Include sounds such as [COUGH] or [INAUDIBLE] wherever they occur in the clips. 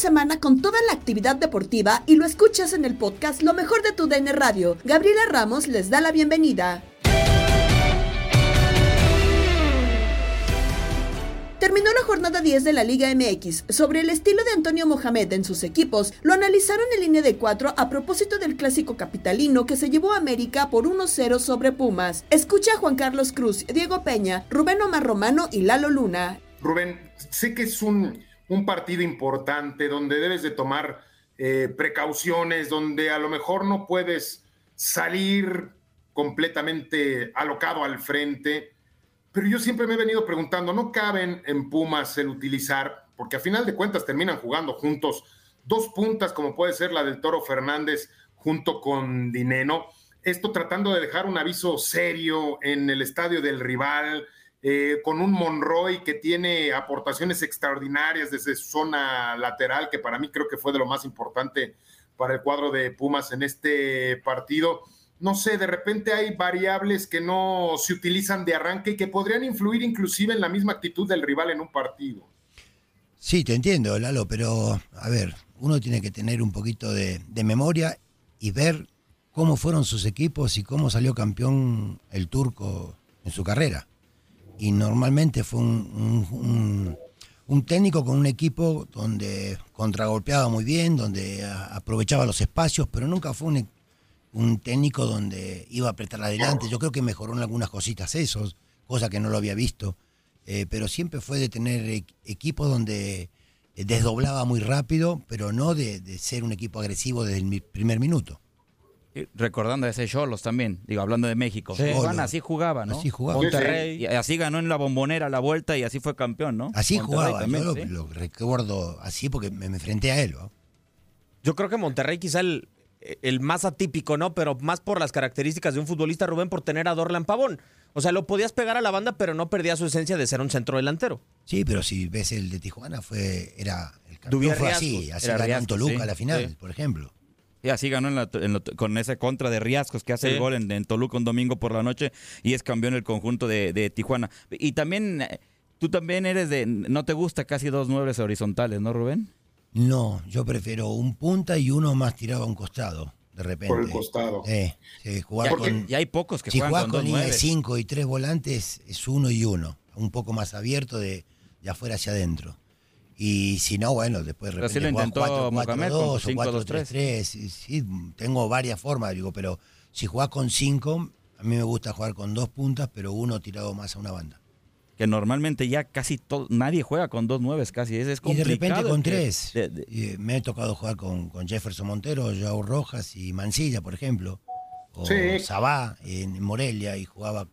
Semana con toda la actividad deportiva y lo escuchas en el podcast Lo mejor de tu DN Radio. Gabriela Ramos les da la bienvenida. Terminó la jornada 10 de la Liga MX. Sobre el estilo de Antonio Mohamed en sus equipos, lo analizaron en línea de 4 a propósito del clásico capitalino que se llevó a América por 1-0 sobre Pumas. Escucha a Juan Carlos Cruz, Diego Peña, Rubén Omar Romano y Lalo Luna. Rubén, sé que es un, un partido importante donde debes de tomar eh, precauciones, donde a lo mejor no puedes salir completamente alocado al frente pero yo siempre me he venido preguntando, ¿no caben en Pumas el utilizar, porque a final de cuentas terminan jugando juntos, dos puntas como puede ser la del Toro Fernández junto con Dineno? Esto tratando de dejar un aviso serio en el estadio del rival, eh, con un Monroy que tiene aportaciones extraordinarias desde su zona lateral, que para mí creo que fue de lo más importante para el cuadro de Pumas en este partido no sé, de repente hay variables que no se utilizan de arranque y que podrían influir inclusive en la misma actitud del rival en un partido. Sí, te entiendo, Lalo, pero a ver, uno tiene que tener un poquito de, memoria y ver cómo fueron sus equipos y cómo salió campeón el turco en su carrera. Y normalmente fue un, un técnico con un equipo donde contragolpeaba muy bien, donde aprovechaba los espacios, pero nunca fue un un técnico donde iba a apretar adelante. Yo creo que mejoró en algunas cositas esos, cosa que no lo había visto. Eh, pero siempre fue de tener e-, equipos donde eh, desdoblaba muy rápido, pero no de, ser un equipo agresivo desde el primer minuto. Recordando a ese Cholos también, digo, hablando de México. así jugaba, ¿no? Así jugaba. Monterrey, y así ganó en la bombonera la vuelta y así fue campeón, ¿no? Así jugaba, yo lo, recuerdo así porque me, enfrenté a él. Yo creo que Monterrey quizá el, el más atípico, ¿no? Pero más por las características de un futbolista, Rubén, por tener a Dorlan Pavón. O sea, lo podías pegar a la banda, pero no perdía su esencia de ser un centro delantero. Sí, pero si ves el de Tijuana, fue era el campeón fue así, así ganó en Toluca a la final, por ejemplo. Y así ganó con ese contra de Riascos que hace el gol en, Toluca un domingo por la noche y es campeón el conjunto de, Tijuana. Y también, eh, tú también eres de, no te gusta casi dos nueves horizontales, ¿no, Rubén? No, yo prefiero un punta y uno más tirado a un costado, de repente. Por el costado. Eh, jugar con, y hay pocos que si juegan con, con línea de cinco y tres volantes, es uno y uno. Un poco más abierto de, de afuera hacia adentro. Y si no, bueno, después de repente lo 4, 4, 2 o 4 3 3 sí, tengo varias formas, digo, pero si jugás con cinco, a mí me gusta jugar con dos puntas, pero uno tirado más a una banda. que normalmente ya casi todo, nadie juega con dos nueves casi. Es, es Y de complicado. repente con que- tres. de- de- eh, me he tocado jugar con, con Jefferson Montero, Joao Rojas y Mancilla, por ejemplo. O Sí. Sabá en Morelia y jugaba.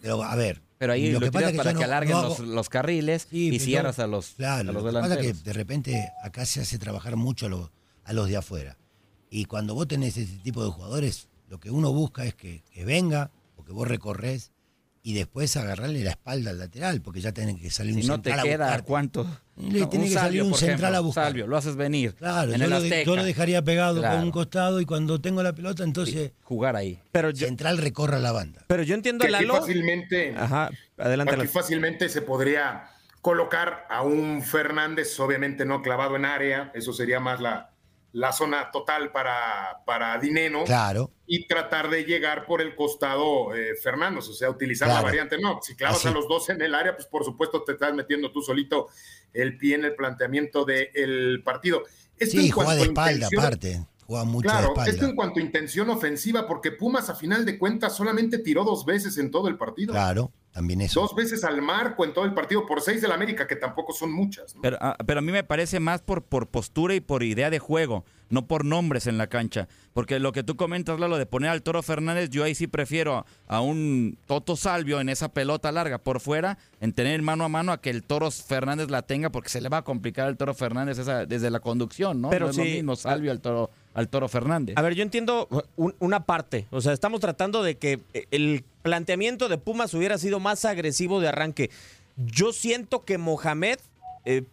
Pero a ver. Pero ahí lo, que pasa tiras es para que no- alarguen no los, los carriles Sí, y cierras a los, Claro, a los lo que pasa que de repente acá se hace trabajar mucho a, los- a los de afuera. Y cuando vos tenés ese tipo de jugadores, lo que uno busca es que, que venga o que vos recorres y después agarrarle la espalda al lateral, porque ya tenés que salir Si un no te central a queda, buscarte. ¿cuánto? Le No, tiene que salir un central a buscar. Salvio, lo haces venir. Claro, en yo el lo, de- Azteca. yo lo dejaría pegado Claro. con un costado y cuando tengo la pelota, entonces Jugar ahí. Pero yo, central recorra la banda. pero yo entiendo Que a aquí fácilmente, Ajá, adelante. aquí fácilmente se podría colocar a un Fernández, obviamente no clavado en área, eso sería más la, la zona total para, para Dineno. Claro. y tratar de llegar por el costado eh, Fernández, o sea, utilizar la variante. No, si clavas Así. a los dos en el área, pues por supuesto te estás metiendo tú solito el pie en el planteamiento del partido. Esto Sí, juega de espalda aparte. Juega mucho de Claro, espalda. esto en cuanto a intención ofensiva, porque Pumas a final de cuentas solamente tiró dos veces en todo el partido. Claro, también eso. Dos veces al marco en todo el partido, por seis del América, que tampoco son muchas. ¿no? Pero, ah, pero a mí me parece más por, por postura y por idea de juego, no por nombres en la cancha. Porque lo que tú comentas, Lalo, de poner al Toro Fernández, yo ahí sí prefiero a, a un Toto Salvio en esa pelota larga por fuera, en tener mano a mano a que el Toro Fernández la tenga, porque se le va a complicar al Toro Fernández esa, desde la conducción, ¿no? Pero no es lo sí. mismo Salvio al Toro, al Toro Fernández. A ver, yo entiendo un- una parte. O sea, estamos tratando de que el planteamiento de Pumas hubiera sido más agresivo de arranque. Yo siento que Mohamed eh,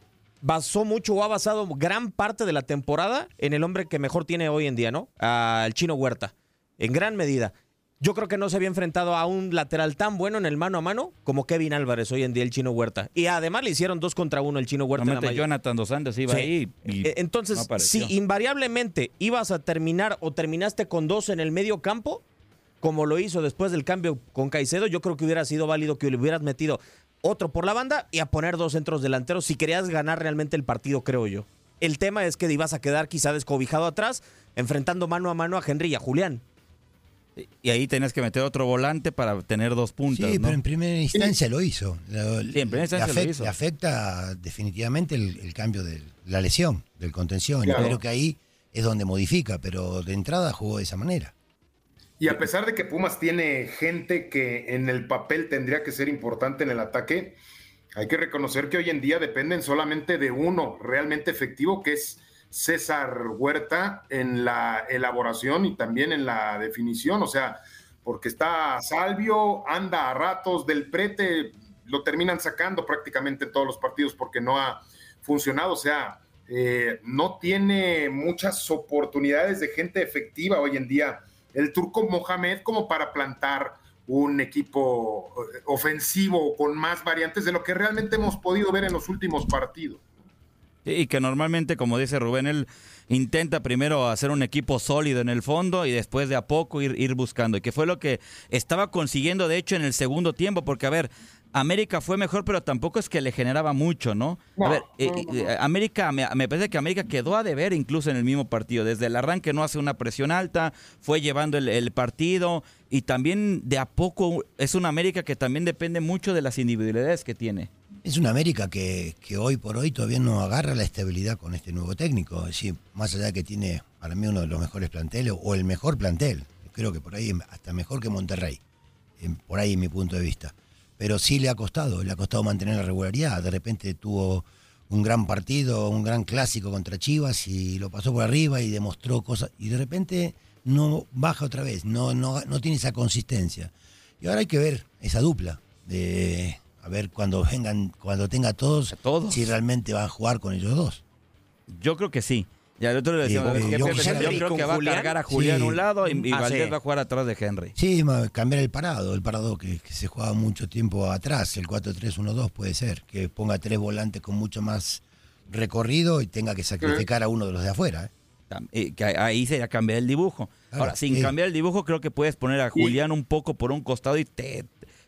basó mucho o ha basado gran parte de la temporada en el hombre que mejor tiene hoy en día, ¿no? Al chino Huerta. En gran medida. Yo creo que no se había enfrentado a un lateral tan bueno en el mano a mano como Kevin Álvarez hoy en día, el chino Huerta. Y además le hicieron dos contra uno el chino Huerta. en la Jonathan Dos Santos iba Sí. ahí. y Eh, Entonces, no si invariablemente ibas a terminar o terminaste con dos en el medio campo, como lo hizo después del cambio con Caicedo, yo creo que hubiera sido válido que le hubieras metido otro por la banda y a poner dos centros delanteros si querías ganar realmente el partido, creo yo. El tema es que ibas a quedar quizá descobijado atrás, enfrentando mano a mano a Henry y a Julián. Y ahí tenías que meter otro volante para tener dos puntas. Sí, ¿no? pero en primera instancia lo hizo. Lo- Sí, en primera instancia le, lo afecta, hizo. le afecta definitivamente el, el cambio de la lesión, del contención. Claro. Y creo que ahí es donde modifica, pero de entrada jugó de esa manera. Y a pesar de que Pumas tiene gente que en el papel tendría que ser importante en el ataque, hay que reconocer que hoy en día dependen solamente de uno realmente efectivo, que es César Huerta en la elaboración y también en la definición. O sea, porque está Salvio, anda a ratos del prete, lo terminan sacando prácticamente en todos los partidos porque no ha funcionado. O sea, eh, no tiene muchas oportunidades de gente efectiva hoy en día el turco Mohamed como para plantar un equipo eh, ofensivo con más variantes de lo que realmente hemos podido ver en los últimos partidos. Y que normalmente, como dice Rubén, él intenta primero hacer un equipo sólido en el fondo y después de a poco ir, ir buscando. Y que fue lo que estaba consiguiendo, de hecho, en el segundo tiempo. Porque, a ver, América fue mejor, pero tampoco es que le generaba mucho, ¿no? No, a ver, eh, eh, América, me, me parece que América quedó a deber incluso en el mismo partido. Desde el arranque no hace una presión alta, fue llevando el, el partido y también de a poco es una América que también depende mucho de las individualidades que tiene. Es una América que, que hoy por hoy todavía no agarra la estabilidad con este nuevo técnico. Es decir, más allá de que tiene para mí uno de los mejores planteles o el mejor plantel, creo que por ahí hasta mejor que Monterrey, por ahí en mi punto de vista. Pero sí le ha costado, le ha costado mantener la regularidad. De repente tuvo un gran partido, un gran clásico contra Chivas y lo pasó por arriba y demostró cosas. Y de repente no baja otra vez, no, no, no tiene esa consistencia. Y ahora hay que ver esa dupla de a ver cuando vengan, cuando tenga todos, todos. si realmente va a jugar con ellos dos. Yo creo que sí. Ya el otro le decíamos, Y- ¿qué y yo ¿Y creo que va a cargar a Julián Sí. a un lado y, y Ah, Valdés sí. va a jugar atrás de Henry. Sí, cambiar el parado, el parado que, que se jugaba mucho tiempo atrás, el 4-3-1-2 puede ser, que ponga tres volantes con mucho más recorrido y tenga que sacrificar a uno de los de afuera. ¿eh? Eh, que ahí sería cambiar el dibujo. Claro, Ahora, sin cambiar el dibujo, creo que puedes poner a Julián un poco por un costado y te,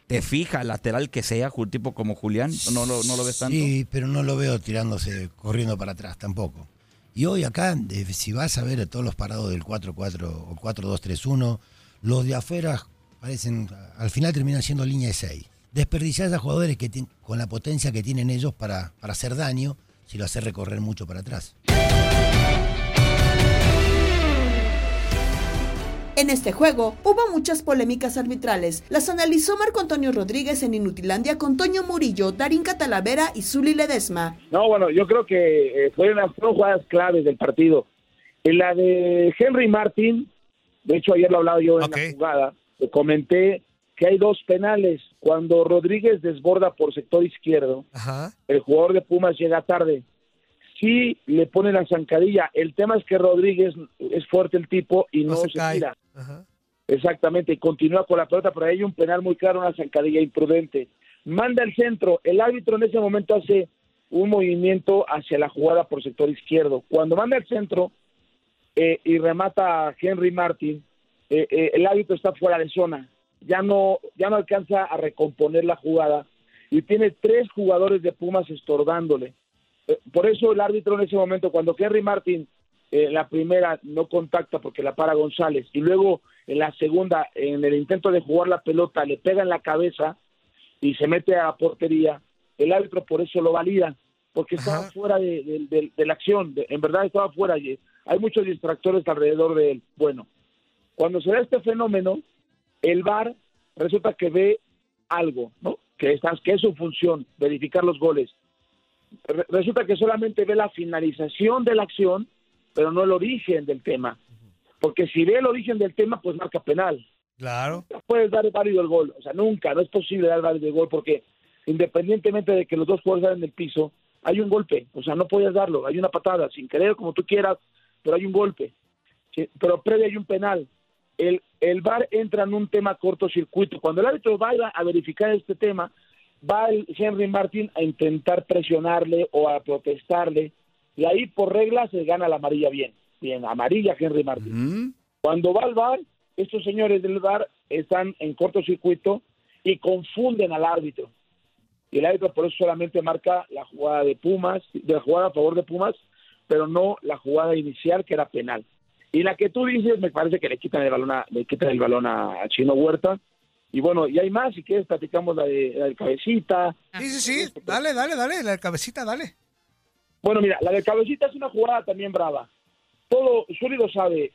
te fija lateral que sea, tipo como Julián. ¿No lo, no lo ves tanto? Sí, pero no lo veo tirándose, corriendo para atrás tampoco. Y hoy acá, si vas a ver todos los parados del 4-4 o 4-2-3-1, los de afuera parecen, al final terminan siendo línea de 6. desperdiciás a jugadores que con la potencia que tienen ellos para, para hacer daño si lo haces recorrer mucho para atrás. En este juego hubo muchas polémicas arbitrales. Las analizó Marco Antonio Rodríguez en Inutilandia con Toño Murillo, Darín Catalavera y Zuli Ledesma. No, bueno, yo creo que eh, fueron las dos jugadas claves del partido. En la de Henry Martin, de hecho ayer lo hablaba yo en la jugada, le comenté que hay dos penales. Cuando Rodríguez desborda por sector izquierdo, el jugador de Pumas llega tarde. Sí le pone la zancadilla. El tema es que Rodríguez es fuerte el tipo y no, se, tira. Exactamente, y continúa con la pelota, pero hay un penal muy claro, una zancadilla imprudente. Manda el centro, el árbitro en ese momento hace un movimiento hacia la jugada por sector izquierdo. Cuando manda el centro eh, y remata a Henry Martin, eh, eh, el árbitro está fuera de zona, ya no, ya no alcanza a recomponer la jugada y tiene tres jugadores de Pumas estorbándole. Por eso el árbitro en ese momento, cuando Henry Martin eh, la primera no contacta porque la para González y luego en la segunda, en el intento de jugar la pelota, le pega en la cabeza y se mete a la portería, el árbitro por eso lo valida, porque estaba fuera de, de- de- de la acción, en verdad estaba fuera, y hay muchos distractores alrededor de él. Bueno, cuando se da este fenómeno, el VAR resulta que ve algo, ¿no? Que, está, que es su función, verificar los goles. Re- resulta que solamente ve la finalización de la acción, pero no el origen del tema. Porque si ve el origen del tema, pues marca penal. Claro. No puedes dar válido el gol. O sea, nunca, no es posible dar válido el gol porque independientemente de que los dos jugadores salen del piso, hay un golpe. O sea, no puedes darlo. Hay una patada, sin querer, como tú quieras, pero hay un golpe. Sí, Pero previo hay un penal. El, el VAR entra en un tema cortocircuito. Cuando el árbitro vaya a verificar este tema, va el Henry Martin a intentar presionarle o a protestarle. Y ahí, por regla, se gana la amarilla bien. Bien, amarilla Henry Martin. Cuando va al VAR, estos señores del VAR están en cortocircuito y confunden al árbitro. Y el árbitro por eso solamente marca la jugada de Pumas, de la jugada a favor de Pumas, pero no la jugada inicial que era penal. Y la que tú dices, me parece que le quitan el balón a, le quitan el balón a Chino Huerta. Y bueno, y hay más, si quieres platicamos la de, la del cabecita. Sí, sí, sí. Dale, dale, dale. La cabecita, dale. Bueno, mira, la del cabecita es una jugada también brava. Todo, Zuli lo sabe.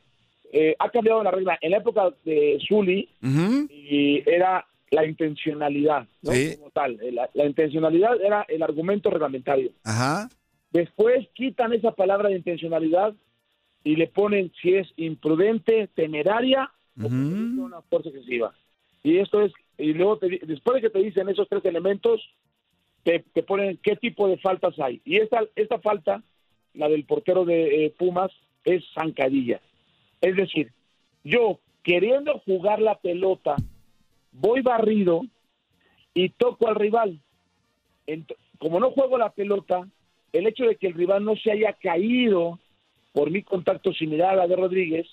Eh, ha cambiado la regla. En la época de Zuli, y era la intencionalidad, ¿no? Sí. Como tal. Eh, La, la intencionalidad era el argumento reglamentario. Ajá. Después quitan esa palabra de intencionalidad y le ponen si es imprudente, temeraria o una fuerza excesiva. Y esto es, y luego te después de que te dicen esos tres elementos, te, te ponen qué tipo de faltas hay. Y esta, esta falta, la del portero de eh, Pumas, es zancadilla. Es decir, yo queriendo jugar la pelota, voy barrido y toco al rival. Como no juego la pelota, el hecho de que el rival no se haya caído por mi contacto similar a de Rodríguez,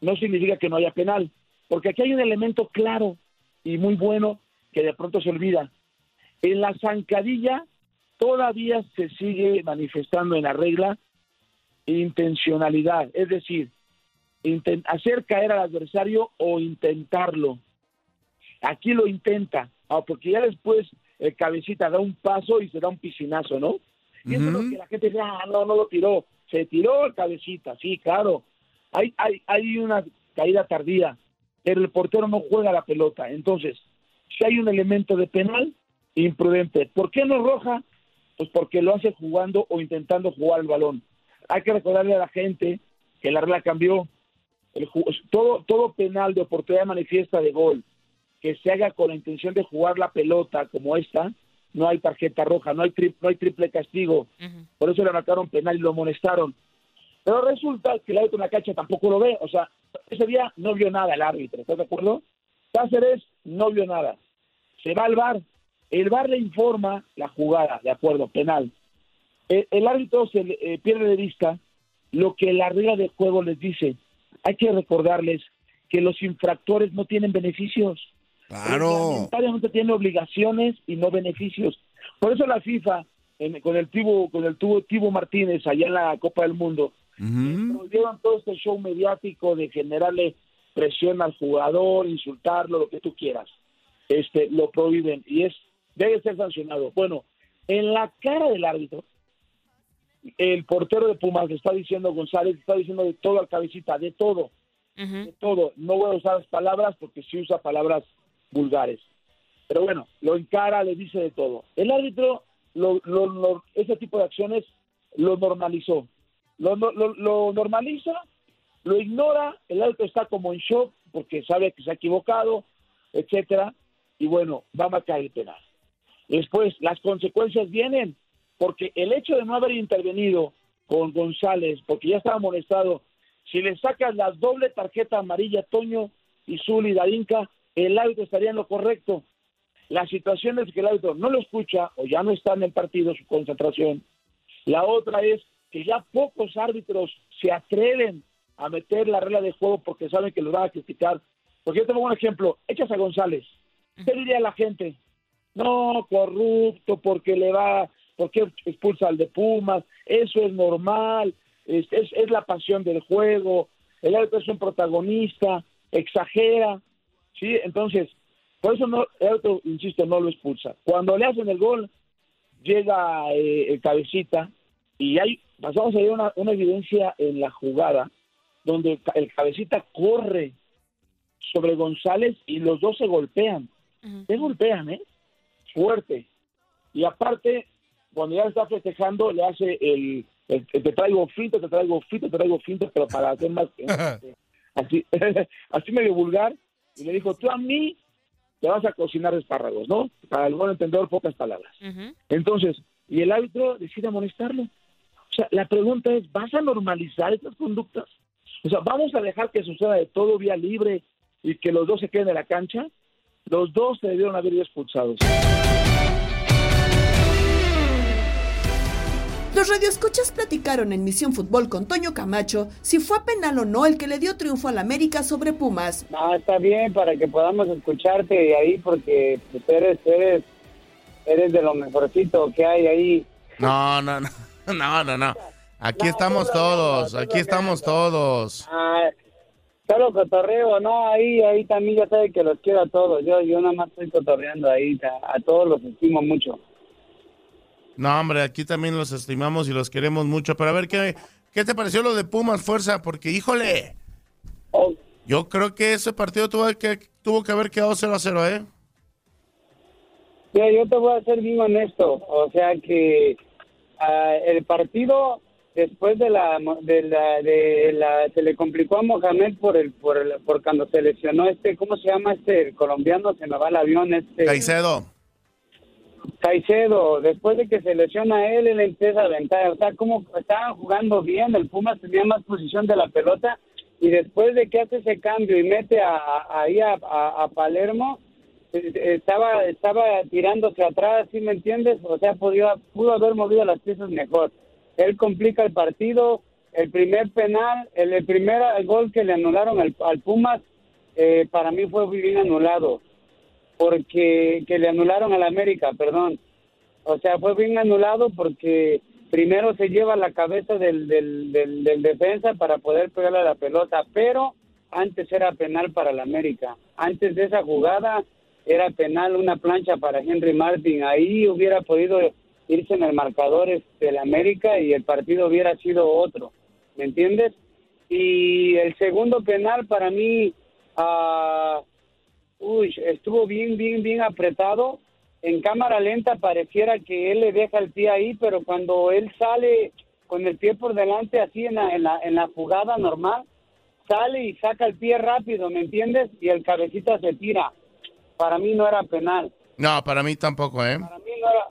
no significa que no haya penal. Porque aquí hay un elemento claro y muy bueno que de pronto se olvida. En la zancadilla todavía se sigue manifestando en la regla intencionalidad, es decir, hacer caer al adversario o intentarlo. Aquí lo intenta, ah, porque ya después el cabecita da un paso y se da un piscinazo, ¿no? Y eso es lo que la gente dice, ah, no, no lo tiró, se tiró el cabecita, sí, claro. Hay, hay, hay una caída tardía, pero el portero no juega la pelota. Entonces, si hay un elemento de penal, imprudente. ¿Por qué no roja? Pues porque lo hace jugando o intentando jugar el balón. Hay que recordarle a la gente que la regla cambió. El todo, todo penal de oportunidad manifiesta de gol que se haga con la intención de jugar la pelota como esta, no hay tarjeta roja, no hay, tri- no hay triple castigo. Por eso le marcaron penal y lo amonestaron. Pero resulta que el árbitro en la cancha tampoco lo ve. O sea, ese día no vio nada el árbitro, ¿estás de acuerdo? Cáceres no vio nada. Se va al bar. El bar le informa la jugada, de acuerdo, penal. El, el árbitro se eh, pierde de vista lo que la regla de juego les dice. Hay que recordarles que los infractores no tienen beneficios. Claro. Reglamentariamente tienen obligaciones y no beneficios. Por eso la FIFA, en- con el Tibo, con el tubo, Tibo Martínez allá en la Copa del Mundo, prohibieron todo este show mediático de generarle presión al jugador, insultarlo, lo que tú quieras. este, lo prohíben y es debe ser sancionado. Bueno, en la cara del árbitro, el portero de Pumas le está diciendo González, le está diciendo de todo al cabecita, de todo, de todo. No voy a usar las palabras porque sí usa palabras vulgares. Pero bueno, lo encara, le dice de todo. El árbitro, lo, lo- lo- ese tipo de acciones lo normalizó. Lo, lo- lo- normaliza, lo ignora, el árbitro está como en shock porque sabe que se ha equivocado, etcétera, y bueno, va a marcar el penal. Después, las consecuencias vienen, porque el hecho de no haber intervenido con González, porque ya estaba amonestado, si le sacas la doble tarjeta amarilla Toño y Zuli Darinka, el árbitro estaría en lo correcto. La situación es que el árbitro no lo escucha o ya no está en el partido su concentración. La otra es que ya pocos árbitros se atreven a meter la regla de juego porque saben que lo van a criticar. Porque yo te pongo un ejemplo, echas a González. ¿Qué diría la gente? No, corrupto, porque le va, porque expulsa al de Pumas, eso es normal, es, es, es la pasión del juego, el árbitro es un protagonista, exagera, ¿sí? Entonces, por eso no, el árbitro, insisto, no lo expulsa. Cuando le hacen el gol, llega eh, el cabecita y hay, pasamos a ver una, una evidencia en la jugada donde el ca- el cabecita corre sobre González y los dos se golpean. Se golpean, ¿eh? Fuerte. Y aparte, cuando ya está festejando, le hace el, el- el te traigo finto, te traigo finto, te traigo finto, pero para hacer más... [LAUGHS] así, [LAUGHS] así medio vulgar. Y le dijo, tú a mí te vas a cocinar espárragos, ¿no? Para el buen entendedor, pocas palabras. Entonces, y el árbitro decide amonestarlo. O sea, la pregunta es, ¿vas a normalizar estas conductas? O sea, ¿vamos a dejar que suceda de todo vía libre y que los dos se queden en la cancha? Los dos se debieron haber ido expulsados. Los radioescuchas platicaron en Misión Fútbol con Toño Camacho si fue penal o no el que le dio triunfo al América sobre Pumas. No, está bien para que podamos escucharte ahí porque pues, eres, eres, eres de lo mejorcito que hay ahí. No, no, no, [LAUGHS] no, no, no. Aquí estamos todos, aquí estamos todos. Ah, solo cotorreo, no, ahí, ahí también ya sabe que los quiero a todos. Yo, yo nada más estoy cotorreando ahí, a, a todos los estimo mucho. No, hombre, aquí también los estimamos y los queremos mucho. Pero a ver, ¿qué, qué te pareció lo de Pumas Fuerza? Porque, híjole, yo creo que ese partido tuvo que, tuvo que haber quedado 0 a 0, ¿eh? Mira, yo te voy a ser bien honesto, o sea que ah, el partido después de la de la de la se le complicó a Mohamed por el por el, por cuando se lesionó este cómo se llama este el colombiano se me va el avión este Caicedo. Caicedo, después de que se lesiona él, él empieza a aventar. O sea, como estaban jugando bien, el Pumas tenía más posición de la pelota y después de que hace ese cambio y mete a- ahí a, a- a Palermo, estaba estaba tirándose atrás, ¿sí me entiendes? O sea, podía, pudo haber movido las piezas mejor. Él complica el partido, el primer penal, el, el primer gol que le anularon al, al Pumas, eh, para mí fue bien anulado porque que le anularon al América, perdón. O sea, fue bien anulado porque primero se lleva la cabeza del, del, del, del defensa para poder pegarle a la pelota, pero antes era penal para el América. Antes de esa jugada era penal una plancha para Henry Martin. Ahí hubiera podido irse en el marcador del América y el partido hubiera sido otro. ¿Me entiendes? Y el segundo penal para mí... ah, Uy, estuvo bien, bien, bien apretado. En cámara lenta pareciera que él le deja el pie ahí, pero cuando él sale con el pie por delante, así en la, en la, en la jugada normal, sale y saca el pie rápido, ¿me entiendes? Y el cabecita se tira. Para mí no era penal. No, para mí tampoco, ¿eh? Para mí no era,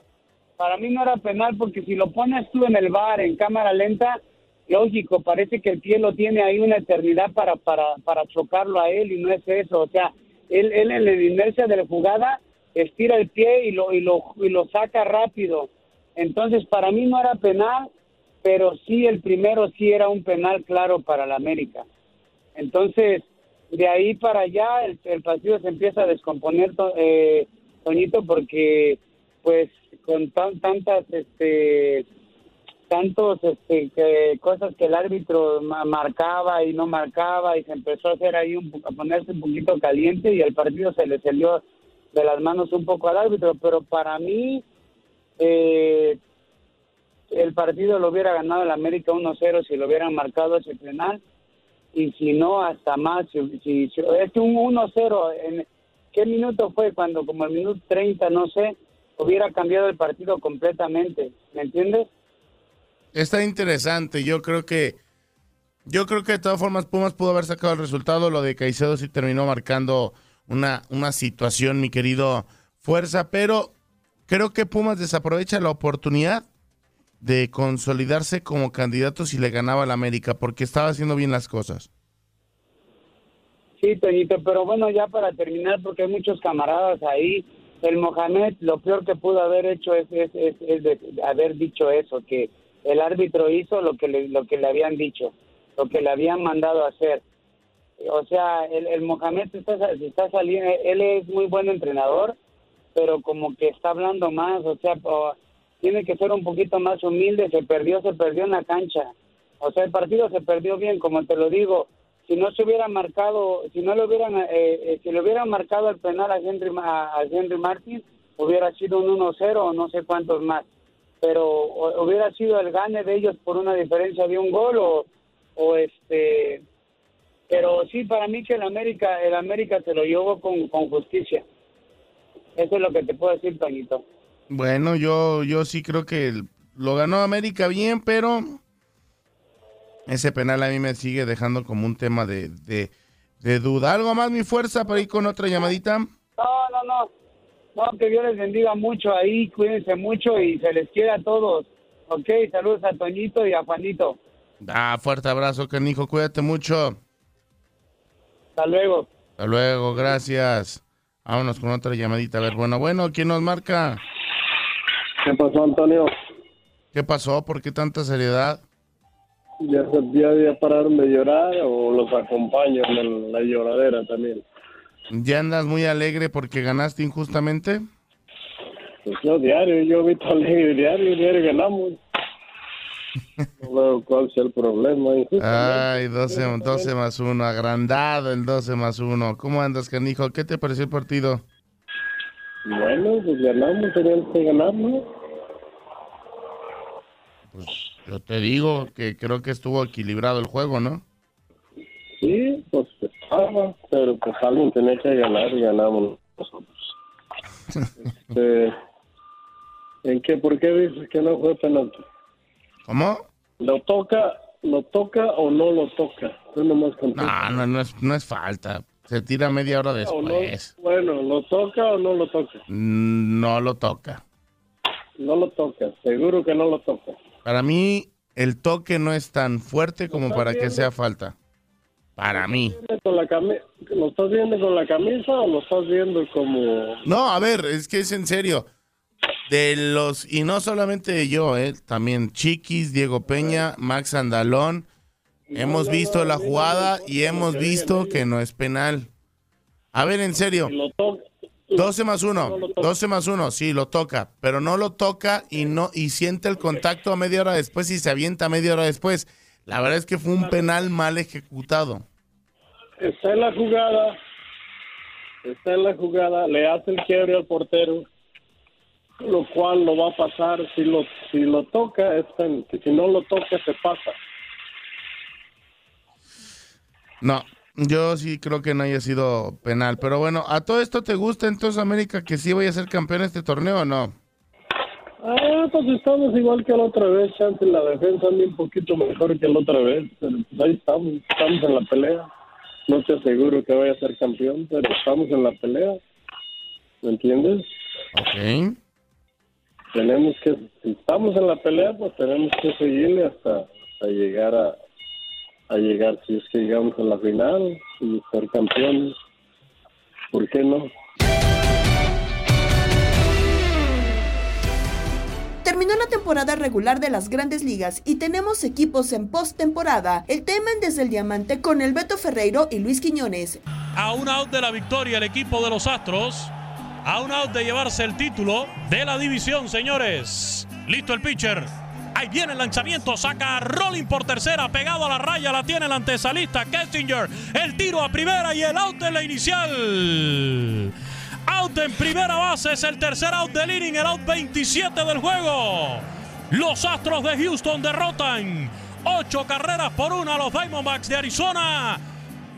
para mí no era penal porque si lo pones tú en el bar en cámara lenta, lógico, parece que el pie lo tiene ahí una eternidad para, para, para chocarlo a él y no es eso. O sea, él, él en la inercia de la jugada estira el pie y lo, y lo, y lo saca rápido. Entonces, para mí no era penal, pero sí el primero sí era un penal claro para la América. Entonces, de ahí para allá el, el partido se empieza a descomponer, eh, Toñito, porque pues con tan, tantas este tantos este que, cosas que el árbitro ma- marcaba y no marcaba y se empezó a hacer ahí un, a ponerse un poquito caliente y el partido se le salió de las manos un poco al árbitro, pero para mí eh, el partido lo hubiera ganado el América 1-0 si lo hubieran marcado ese penal y si no hasta más si, si, es un 1-0 en qué minuto fue cuando como el minuto 30 no sé hubiera cambiado el partido completamente ¿me entiendes? Está interesante. Yo creo que. Yo creo que de todas formas Pumas pudo haber sacado el resultado. Lo de Caicedo sí terminó marcando una, una situación, mi querido Fuerza. Pero creo que Pumas desaprovecha la oportunidad de consolidarse como candidato si le ganaba al América, porque estaba haciendo bien las cosas. Sí, Toñito, pero bueno, ya para terminar, porque hay muchos camaradas ahí, el Mohamed lo peor que pudo haber hecho es, es, es, de- haber dicho eso, que el árbitro hizo lo que le, lo que le habían dicho, lo que le habían mandado hacer. O sea, el, el Mohamed está, está saliendo, él es muy buen entrenador, pero como que está hablando más, o sea, tiene que ser un poquito más humilde, se perdió, se perdió en la cancha. O sea, el partido se perdió bien, como te lo digo. Si no se hubiera marcado, si no le hubieran, eh, eh, si le hubieran marcado el penal a Henry, a Henry Martin, hubiera sido un 1-0 o no sé cuántos más. Pero o- hubiera sido el gane de ellos por una diferencia de un gol o, o este. Pero sí, para mí que el América, el América se lo llevó con, con justicia. Eso es lo que te puedo decir, Toñito. Bueno, yo, yo sí creo que lo ganó América bien, pero ese penal a mí me sigue dejando como un tema de, de, de duda. ¿Algo más, mi fuerza, para ir con otra llamadita? No, no, no. No, que Dios les bendiga mucho ahí, cuídense mucho y se les quiera a todos. Ok, saludos a Toñito y a Juanito. Ah, fuerte abrazo, canijo, cuídate mucho. Hasta luego. Hasta luego, gracias. Vámonos con otra llamadita. A ver, bueno, bueno, ¿quién nos marca? ¿Qué pasó, Antonio? ¿Qué pasó? ¿Por qué tanta seriedad? ¿Ya, se- ya, ya pararon de llorar o los acompaño en la lloradera también? ¿Ya andas muy alegre porque ganaste injustamente? Pues yo diario, yo vi todo alegre diario, diario ganamos. [LAUGHS] No veo cuál sea el problema. Ay, 12, 12 más 1, agrandado el 12 más 1. ¿Cómo andas, canijo? ¿Qué te pareció el partido? Bueno, pues ganamos, teníamos que ganar, ¿no? Yo te digo que creo que estuvo equilibrado el juego, ¿no? Sí, pues estaba, pero pues alguien tenía que ganar y ganamos nosotros. [LAUGHS] Este, ¿En qué? ¿Por qué dices que no fue penalti? ¿Cómo? ¿Lo toca, lo toca o no lo toca? Tú nomás contesta. No, no, no es, no es falta. Se tira media hora ¿O no? después. Bueno, ¿lo toca o no lo toca? Mm, No lo toca. No lo toca, seguro que no lo toca. Para mí, el toque no es tan fuerte como para que sea falta. Para mí. Con la cami- ¿Lo estás viendo con la camisa o lo estás viendo como... No, a ver, es que es en serio. De los, y no solamente yo, eh, también Chiquis, Diego Peña, Max Andalón. Hemos visto la jugada y hemos visto que no es penal. A ver, en serio. 12 más 1, 12 más 1, sí, lo toca, pero no lo toca y no y siente el contacto a media hora después y se avienta media hora después. La verdad es que fue un penal mal ejecutado. Está en la jugada, está en la jugada, le hace el quiebre al portero, lo cual lo va a pasar. Si lo, si lo toca, es penalti. Si no lo toca, se pasa. No, yo sí creo que no haya sido penal, pero bueno, ¿a todo esto te gusta entonces América que sí vaya a ser campeón este torneo o no? Ah, pues estamos igual que la otra vez, chance la defensa anda un poquito mejor que la otra vez, pero pues ahí estamos, estamos en la pelea. No te aseguro que vaya a ser campeón, pero estamos en la pelea. ¿Me entiendes? Ok. Tenemos que, si estamos en la pelea, pues tenemos que seguirle hasta, hasta llegar a, a llegar, si es que llegamos a la final y ser campeones. ¿Por qué no? Terminó la temporada regular de las grandes ligas y tenemos equipos en postemporada. El tema en Desde el Diamante con el Beto Ferreiro y Luis Quiñones. A un out de la victoria el equipo de los Astros. A un out de llevarse el título de la división, señores. Listo el pitcher. Ahí viene el lanzamiento, saca a Rolling por tercera, pegado a la raya, la tiene el antesalista Kessinger. El tiro a primera y el out de la inicial. Out en primera base es el tercer out del inning, el out 27 del juego. Los Astros de Houston derrotan ocho carreras por una a los Diamondbacks de Arizona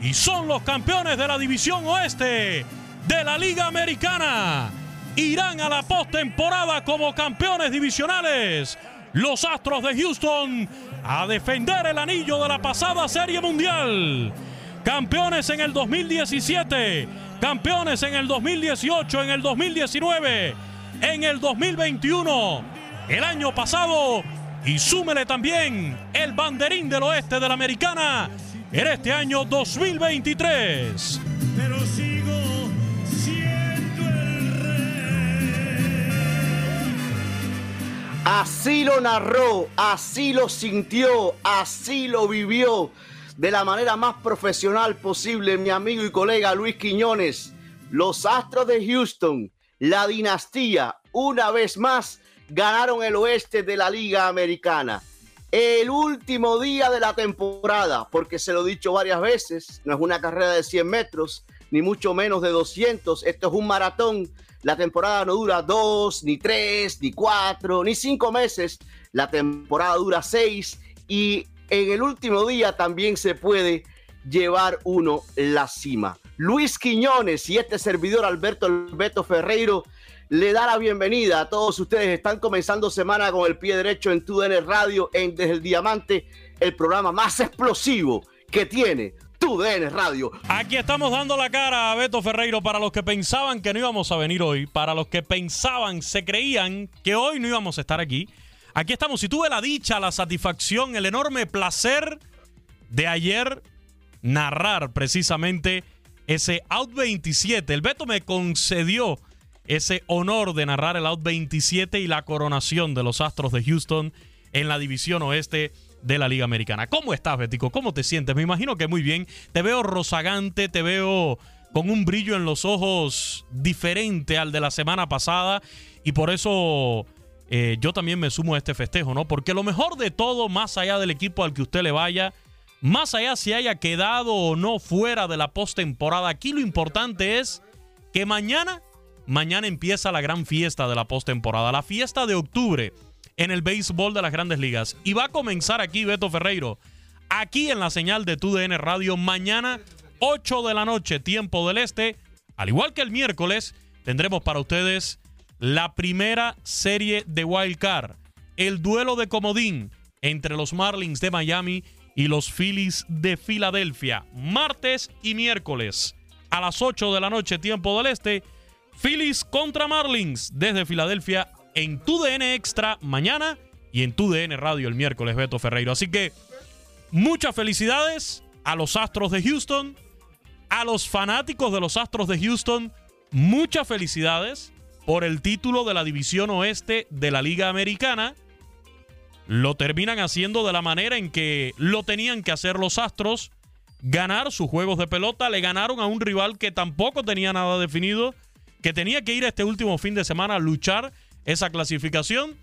y son los campeones de la división oeste de la Liga Americana. Irán a la postemporada como campeones divisionales. Los Astros de Houston a defender el anillo de la pasada Serie Mundial. Campeones en el 2017, campeones en el 2018, en el 2019, en el 2021, el año pasado y súmele también el banderín del oeste de la americana en este año 2023. Pero Así lo narró, así lo sintió, así lo vivió de la manera más profesional posible mi amigo y colega Luis Quiñones. Los Astros de Houston, la dinastía, una vez más ganaron el oeste de la Liga Americana. El último día de la temporada, porque se lo he dicho varias veces, no es una carrera de 100 metros, ni mucho menos de 200, esto es un maratón. La temporada no dura dos, ni tres, ni cuatro, ni cinco meses. La temporada dura seis y en el último día también se puede llevar uno la cima. Luis Quiñones y este servidor Alberto Alberto Ferreiro le da la bienvenida a todos ustedes. Están comenzando semana con el pie derecho en TUDN Radio, en Desde el Diamante, el programa más explosivo que tiene TUDN Radio. Aquí estamos dando la cara a Beto Ferreiro para los que pensaban que no íbamos a venir hoy, para los que pensaban, se creían que hoy no íbamos a estar aquí. Aquí estamos. Y tuve la dicha, la satisfacción, el enorme placer de ayer narrar precisamente ese Out 27. El Beto me concedió ese honor de narrar el Out 27 y la coronación de los Astros de Houston en la división oeste de la Liga Americana. ¿Cómo estás, Betico? ¿Cómo te sientes? Me imagino que muy bien. Te veo rozagante, te veo con un brillo en los ojos diferente al de la semana pasada y por eso eh, yo también me sumo a este festejo, ¿no? Porque lo mejor de todo, más allá del equipo al que usted le vaya, más allá si haya quedado o no fuera de la postemporada, aquí lo importante es que mañana mañana empieza la gran fiesta de la postemporada, la fiesta de octubre en el béisbol de las grandes ligas. Y va a comenzar aquí Beto Ferreiro, aquí en la señal de TUDN Radio, mañana 8 de la noche, tiempo del este. Al igual que el miércoles, tendremos para ustedes la primera serie de Wild Card, el duelo de comodín entre los Marlins de Miami y los Phillies de Filadelfia, martes y miércoles a las 8 de la noche, tiempo del este Phillies contra Marlins desde Filadelfia en tu DN Extra mañana y en tu DN Radio el miércoles, Beto Ferreiro. Así que muchas felicidades a los Astros de Houston, a los fanáticos de los Astros de Houston, muchas felicidades por el título de la División Oeste de la Liga Americana. Lo terminan haciendo de la manera en que lo tenían que hacer los Astros, ganar sus juegos de pelota, le ganaron a un rival que tampoco tenía nada definido que tenía que ir este último fin de semana a luchar esa clasificación.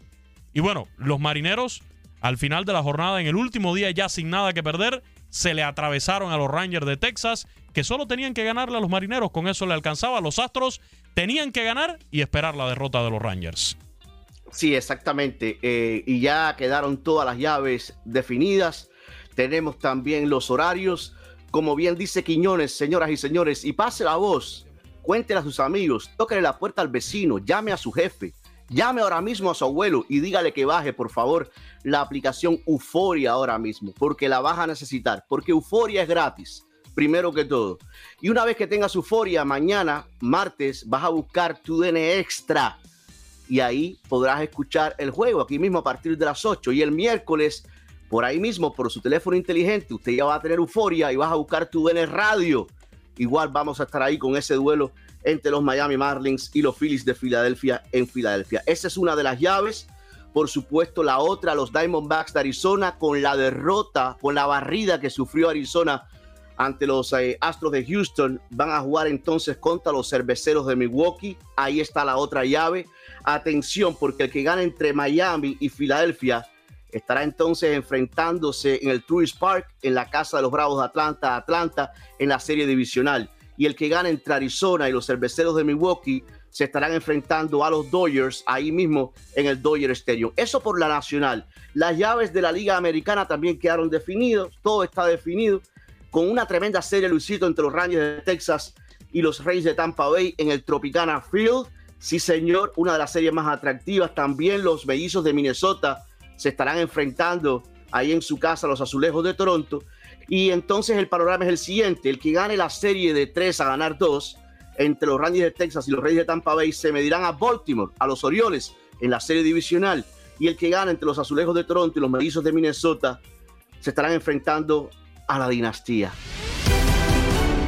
Y bueno, los marineros al final de la jornada, en el último día ya sin nada que perder, se le atravesaron a los Rangers de Texas, que solo tenían que ganarle a los marineros, con eso le alcanzaba. Los Astros tenían que ganar y esperar la derrota de los Rangers. Sí, exactamente. Eh, y ya quedaron todas las llaves definidas. Tenemos también los horarios. Como bien dice Quiñones, señoras y señores, y pase la voz cuéntele a sus amigos, tóquele la puerta al vecino, llame a su jefe, llame ahora mismo a su abuelo y dígale que baje, por favor, la aplicación Euforia ahora mismo, porque la vas a necesitar, porque Euforia es gratis, primero que todo. Y una vez que tengas Euforia, mañana, martes, vas a buscar tu DN Extra. Y ahí podrás escuchar el juego aquí mismo a partir de las 8 y el miércoles por ahí mismo por su teléfono inteligente usted ya va a tener euforia y vas a buscar tu DN Radio. Igual vamos a estar ahí con ese duelo entre los Miami Marlins y los Phillies de Filadelfia en Filadelfia. Esa es una de las llaves. Por supuesto, la otra, los Diamondbacks de Arizona, con la derrota, con la barrida que sufrió Arizona ante los eh, Astros de Houston, van a jugar entonces contra los Cerveceros de Milwaukee. Ahí está la otra llave. Atención, porque el que gana entre Miami y Filadelfia estará entonces enfrentándose en el Truist Park, en la casa de los Bravos de Atlanta, Atlanta, en la serie divisional. Y el que gane entre Arizona y los cerveceros de Milwaukee se estarán enfrentando a los Dodgers ahí mismo en el Dodger Stadium. Eso por la nacional. Las llaves de la Liga Americana también quedaron definidos, todo está definido, con una tremenda serie, Luisito, entre los Rangers de Texas y los Reyes de Tampa Bay en el Tropicana Field. Sí, señor, una de las series más atractivas. También los mellizos de Minnesota se estarán enfrentando ahí en su casa, los azulejos de Toronto. Y entonces el panorama es el siguiente: el que gane la serie de tres a ganar dos entre los Rangers de Texas y los Reyes de Tampa Bay se medirán a Baltimore, a los Orioles en la serie divisional. Y el que gane entre los azulejos de Toronto y los mellizos de Minnesota se estarán enfrentando a la dinastía.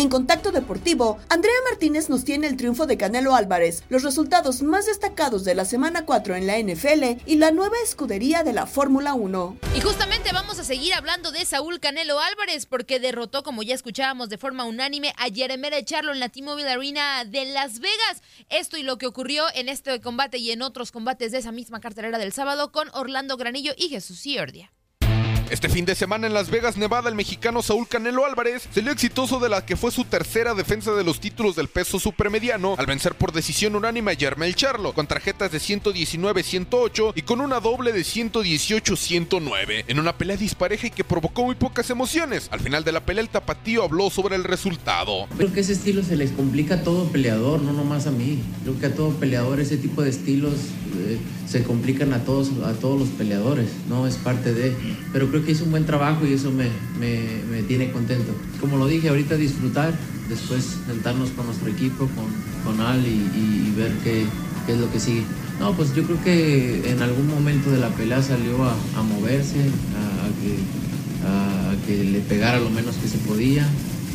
En Contacto Deportivo, Andrea Martínez nos tiene el triunfo de Canelo Álvarez, los resultados más destacados de la semana 4 en la NFL y la nueva escudería de la Fórmula 1. Y justamente vamos a seguir hablando de Saúl Canelo Álvarez porque derrotó, como ya escuchábamos de forma unánime, a Jeremera Charlo en la T-Mobile Arena de Las Vegas. Esto y lo que ocurrió en este combate y en otros combates de esa misma cartelera del sábado con Orlando Granillo y Jesús Ciordia. Este fin de semana en Las Vegas, Nevada, el mexicano Saúl Canelo Álvarez salió exitoso de la que fue su tercera defensa de los títulos del peso supermediano al vencer por decisión unánime a Jermel Charlo con tarjetas de 119-108 y con una doble de 118-109 en una pelea dispareja y que provocó muy pocas emociones. Al final de la pelea el tapatío habló sobre el resultado. Creo que ese estilo se les complica a todo peleador, no nomás a mí. Creo que a todo peleador ese tipo de estilos eh, se complican a todos, a todos los peleadores, no es parte de. Pero creo que hizo un buen trabajo y eso me, me, me tiene contento. Como lo dije, ahorita disfrutar, después sentarnos con nuestro equipo, con, con Al y, ver qué, qué es lo que sigue. No, pues yo creo que en algún momento de la pelea salió a, a moverse, a, que, a, que le pegara lo menos que se podía.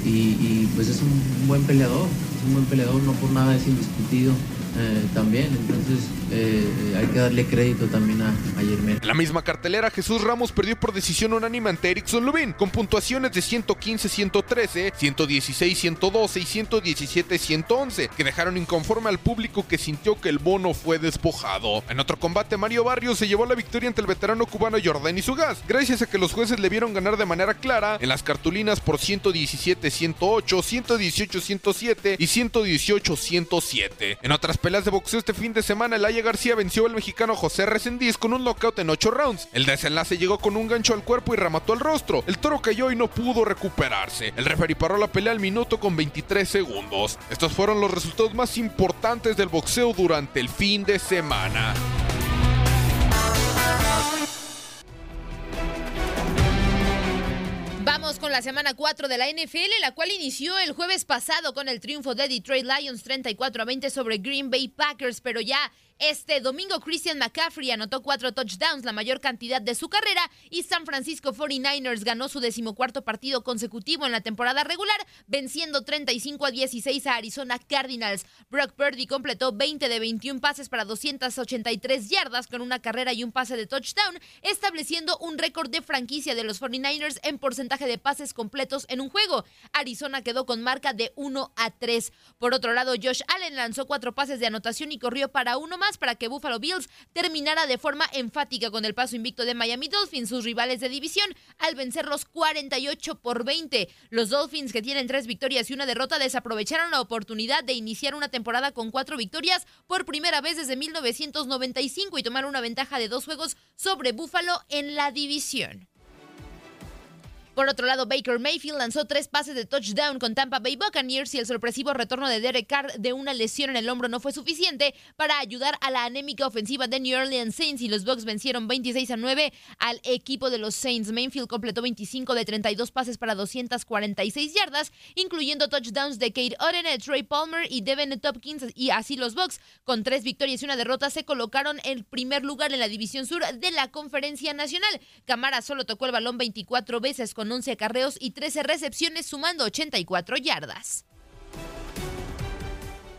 Y, pues es un buen peleador, es un buen peleador, no por nada es indiscutido eh, también. Entonces eh, eh, hay que darle crédito también a, a Jermel. En la misma cartelera, Jesús Ramos perdió por decisión unánime ante Erickson Lubin, con puntuaciones de 115-113, 116-112 y 117-111, que dejaron inconforme al público que sintió que el bono fue despojado. En otro combate, Mario Barrios se llevó la victoria ante el veterano cubano Jordan Sugas, gracias a que los jueces le vieron ganar de manera clara en las cartulinas por 117-108, 118-107 y 118-107. En otras peleas de boxeo este fin de semana, el Aya García venció al mexicano José Resendiz con un knockout en 8 rounds. El desenlace llegó con un gancho al cuerpo y remató el rostro. El toro cayó y no pudo recuperarse. El referee paró la pelea al minuto con 23 segundos. Estos fueron los resultados más importantes del boxeo durante el fin de semana. Con la semana 4 de la NFL, la cual inició el jueves pasado con el triunfo de Detroit Lions 34 a 20 sobre Green Bay Packers, pero ya este domingo Christian McCaffrey anotó cuatro touchdowns, la mayor cantidad de su carrera, y San Francisco 49ers ganó su decimocuarto partido consecutivo en la temporada regular, venciendo 35 a 16 a Arizona Cardinals. Brock Purdy completó 20 de 21 pases para 283 yardas con una carrera y un pase de touchdown, estableciendo un récord de franquicia de los 49ers en porcentaje de pases completos en un juego. Arizona quedó con marca de 1 a 3. Por otro lado, Josh Allen lanzó cuatro pases de anotación y corrió para uno más para que Buffalo Bills terminara de forma enfática con el paso invicto de Miami Dolphins, sus rivales de división, al vencerlos 48 por 20. Los Dolphins, que tienen tres victorias y una derrota, desaprovecharon la oportunidad de iniciar una temporada con cuatro victorias por primera vez desde 1995 y tomaron una ventaja de dos juegos sobre Buffalo en la división. Por otro lado, Baker Mayfield lanzó tres pases de touchdown con Tampa Bay Buccaneers y el sorpresivo retorno de Derek Carr de una lesión en el hombro no fue suficiente para ayudar a la anémica ofensiva de New Orleans Saints y los Bucks vencieron 26 a 9 al equipo de los Saints. Mayfield completó 25 de 32 pases para 246 yardas, incluyendo touchdowns de Kate Oden, Trey Palmer y Devin Topkins y así los Bucks con tres victorias y una derrota se colocaron en primer lugar en la división sur de la Conferencia Nacional. Camara solo tocó el balón 24 veces con 11 acarreos y 13 recepciones, sumando 84 yardas.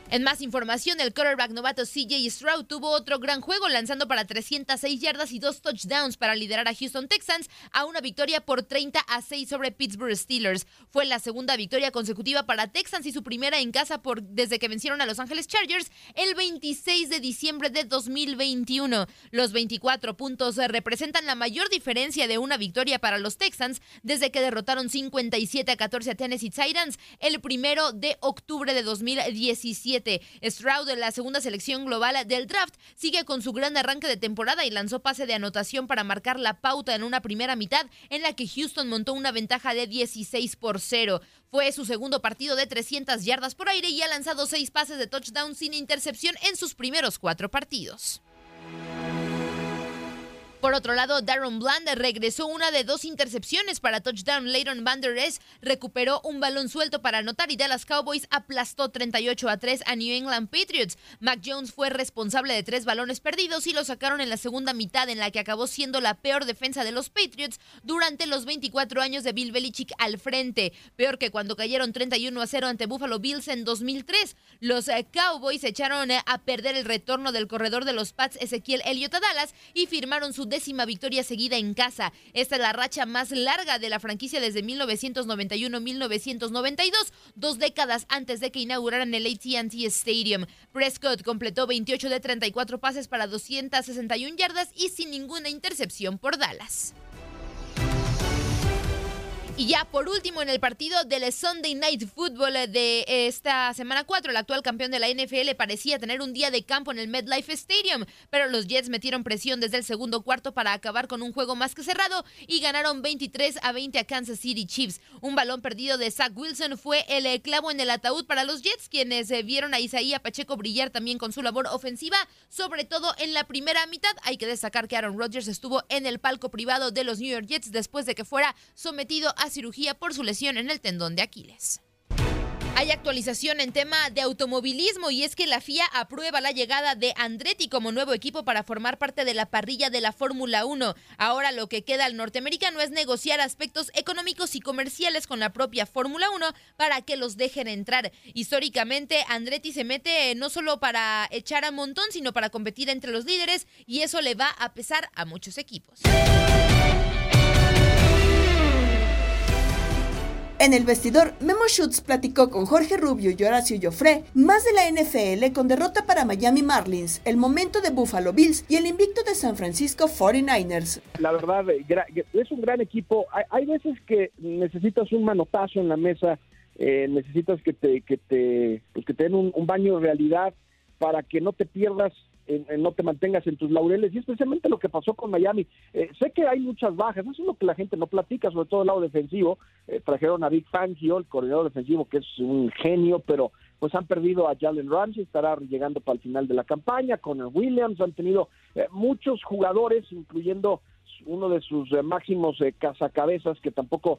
En más información, el quarterback novato CJ Stroud tuvo otro gran juego lanzando para 306 yardas y dos touchdowns para liderar a Houston Texans a una victoria por 30 a 6 sobre Pittsburgh Steelers. Fue la segunda victoria consecutiva para Texans y su primera en casa por, desde que vencieron a Los Angeles Chargers el 26 de diciembre de 2021. Los 24 puntos representan la mayor diferencia de una victoria para los Texans desde que derrotaron 57 a 14 a Tennessee Titans el primero de octubre de 2017. Stroud, la segunda selección global del draft, sigue con su gran arranque de temporada y lanzó pase de anotación para marcar la pauta en una primera mitad en la que Houston montó una ventaja de 16 por 0. Fue su segundo partido de 300 yardas por aire y ha lanzado seis pases de touchdown sin intercepción en sus primeros cuatro partidos. Por otro lado, Darren Bland regresó una de dos intercepciones para touchdown. Leighton Van Der Esch recuperó un balón suelto para anotar y Dallas Cowboys aplastó 38 a 3 a New England Patriots. Mac Jones fue responsable de tres balones perdidos y lo sacaron en la segunda mitad en la que acabó siendo la peor defensa de los Patriots durante los 24 años de Bill Belichick al frente. Peor que cuando cayeron 31 a 0 ante Buffalo Bills en 2003. Los eh, Cowboys echaron eh, a perder el retorno del corredor de los Pats Ezequiel Elliott a Dallas y firmaron su victoria seguida en casa. Esta es la racha más larga de la franquicia desde 1991-1992, dos décadas antes de que inauguraran el ATT Stadium. Prescott completó 28 de 34 pases para 261 yardas y sin ninguna intercepción por Dallas. Y ya por último en el partido del Sunday Night Football de esta semana 4, el actual campeón de la NFL parecía tener un día de campo en el MetLife Stadium, pero los Jets metieron presión desde el segundo cuarto para acabar con un juego más que cerrado y ganaron 23 a 20 a Kansas City Chiefs. Un balón perdido de Zach Wilson fue el clavo en el ataúd para los Jets, quienes eh, vieron a Isaías Pacheco brillar también con su labor ofensiva, sobre todo en la primera mitad. Hay que destacar que Aaron Rodgers estuvo en el palco privado de los New York Jets después de que fuera sometido a cirugía por su lesión en el tendón de Aquiles. Hay actualización en tema de automovilismo y es que la FIA aprueba la llegada de Andretti como nuevo equipo para formar parte de la parrilla de la Fórmula 1. Ahora lo que queda al norteamericano es negociar aspectos económicos y comerciales con la propia Fórmula 1 para que los dejen entrar. Históricamente Andretti se mete no solo para echar a montón, sino para competir entre los líderes y eso le va a pesar a muchos equipos. En el vestidor, Memo Schutz platicó con Jorge Rubio y Horacio Joffre más de la NFL con derrota para Miami Marlins, el momento de Buffalo Bills y el invicto de San Francisco 49ers. La verdad, es un gran equipo. Hay, veces que necesitas un manotazo en la mesa, eh, necesitas que te, que te, pues que te den un baño de realidad para que no te pierdas no te mantengas en tus laureles y especialmente lo que pasó con Miami. Eh, sé que hay muchas bajas, eso es lo que la gente no platica, sobre todo el lado defensivo. Eh, trajeron a Big Fangio, el coordinador defensivo, que es un genio, pero pues han perdido a Jalen Ramsey, estará llegando para el final de la campaña, con el Williams, han tenido eh, muchos jugadores, incluyendo uno de sus máximos cazacabezas que tampoco